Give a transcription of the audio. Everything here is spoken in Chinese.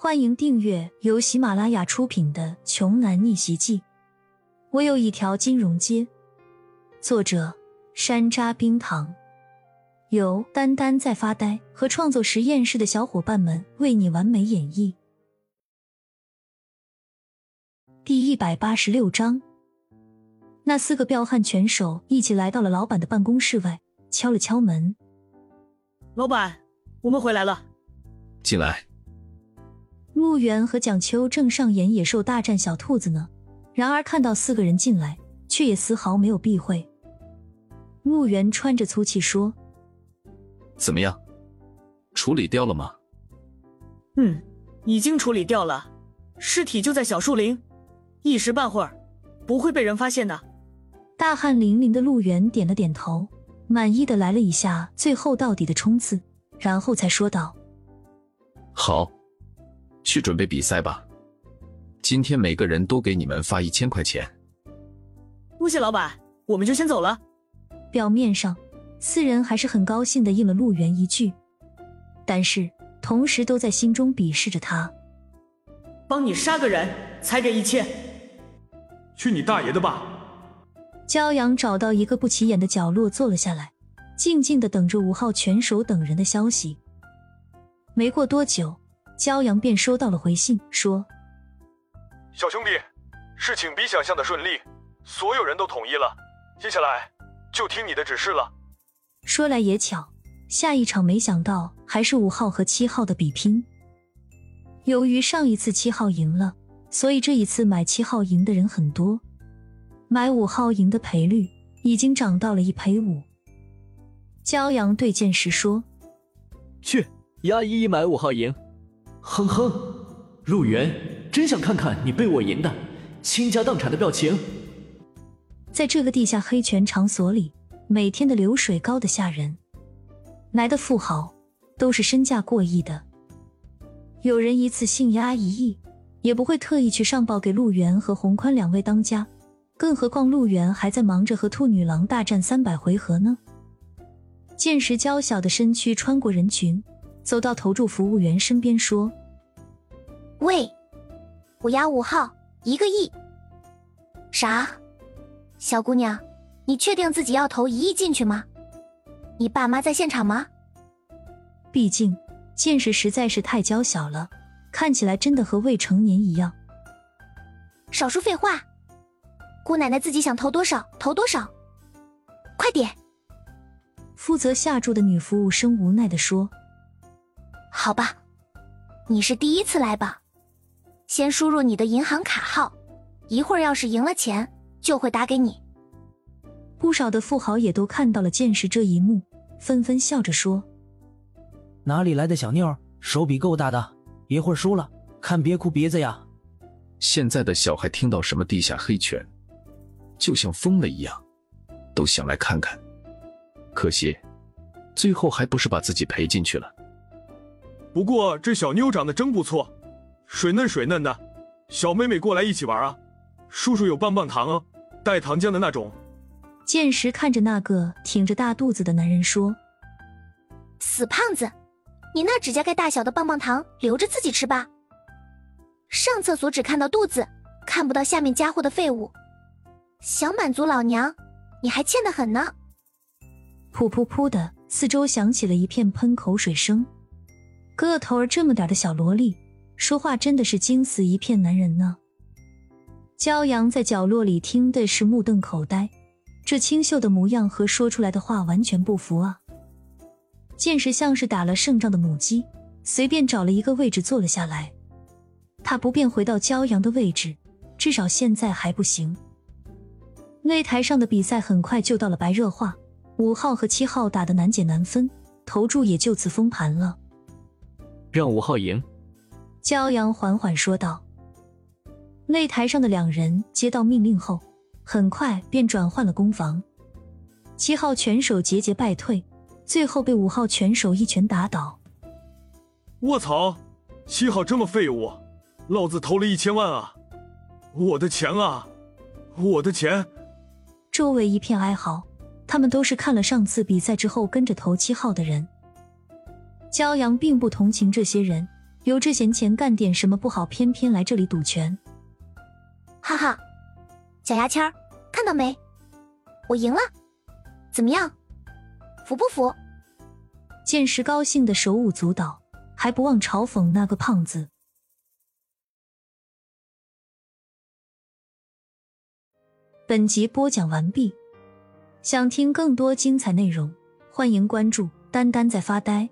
欢迎订阅由喜马拉雅出品的《穷男逆袭记》。我有一条金融街。作者：山楂冰糖，由丹丹在发呆和创作实验室的小伙伴们为你完美演绎。第一百八十六章，那四个彪悍拳手一起来到了老板的办公室外，敲了敲门。老板，我们回来了。进来。陆源和蒋秋正上演野兽大战小兔子呢，然而看到四个人进来，却也丝毫没有避讳。陆源喘着粗气说：“怎么样，处理掉了吗？”“嗯，已经处理掉了，尸体就在小树林，一时半会儿不会被人发现的。”大汗淋漓的陆源点了点头，满意的来了一下最后到底的冲刺，然后才说道：“好。”去准备比赛吧，今天每个人都给你们发一千块钱。多谢老板，我们就先走了。表面上，四人还是很高兴的应了陆源一句，但是同时都在心中鄙视着他。帮你杀个人才给一千，去你大爷的吧！骄阳找到一个不起眼的角落坐了下来，静静的等着五号拳手等人的消息。没过多久。骄阳便收到了回信，说：“小兄弟，事情比想象的顺利，所有人都统一了，接下来就听你的指示了。”说来也巧，下一场没想到还是五号和七号的比拼。由于上一次七号赢了，所以这一次买七号赢的人很多，买五号赢的赔率已经涨到了一赔五。骄阳对剑石说：“去压一一买五号赢。”哼哼，陆源，真想看看你被我赢的倾家荡产的表情。在这个地下黑拳场所里，每天的流水高的吓人。来的富豪都是身价过亿的，有人一次性压一亿，也不会特意去上报给陆源和洪宽两位当家。更何况陆源还在忙着和兔女郎大战三百回合呢。见识娇小的身躯穿过人群。走到投注服务员身边说：“喂，虎牙五号一个亿。啥？小姑娘，你确定自己要投一亿进去吗？你爸妈在现场吗？毕竟见识实在是太娇小了，看起来真的和未成年一样。少说废话，姑奶奶自己想投多少投多少，快点！”负责下注的女服务生无奈的说。好吧，你是第一次来吧？先输入你的银行卡号，一会儿要是赢了钱，就会打给你。不少的富豪也都看到了见识这一幕，纷纷笑着说：“哪里来的小妞，手笔够大的？一会儿输了，看别哭鼻子呀！”现在的小孩听到什么地下黑拳，就像疯了一样，都想来看看。可惜，最后还不是把自己赔进去了。不过这小妞长得真不错，水嫩水嫩的，小妹妹过来一起玩啊！叔叔有棒棒糖哦，带糖浆的那种。剑石看着那个挺着大肚子的男人说：“死胖子，你那指甲盖大小的棒棒糖留着自己吃吧。上厕所只看到肚子，看不到下面家伙的废物。想满足老娘，你还欠得很呢。”噗噗噗的，四周响起了一片喷口水声。个头儿这么点的小萝莉，说话真的是惊死一片男人呢。骄阳在角落里听的是目瞪口呆，这清秀的模样和说出来的话完全不符啊。见识像是打了胜仗的母鸡，随便找了一个位置坐了下来。他不便回到骄阳的位置，至少现在还不行。擂台上的比赛很快就到了白热化，五号和七号打得难解难分，投注也就此封盘了。让五号赢，骄阳缓缓说道。擂台上的两人接到命令后，很快便转换了攻防。七号拳手节节败退，最后被五号拳手一拳打倒。卧槽！七号这么废物，老子投了一千万啊！我的钱啊！我的钱！周围一片哀嚎，他们都是看了上次比赛之后跟着投七号的人。骄阳并不同情这些人，有这闲钱干点什么不好，偏偏来这里赌拳。哈哈，小牙签儿，看到没？我赢了，怎么样？服不服？剑石高兴的手舞足蹈，还不忘嘲讽那个胖子。本集播讲完毕，想听更多精彩内容，欢迎关注“丹丹在发呆”。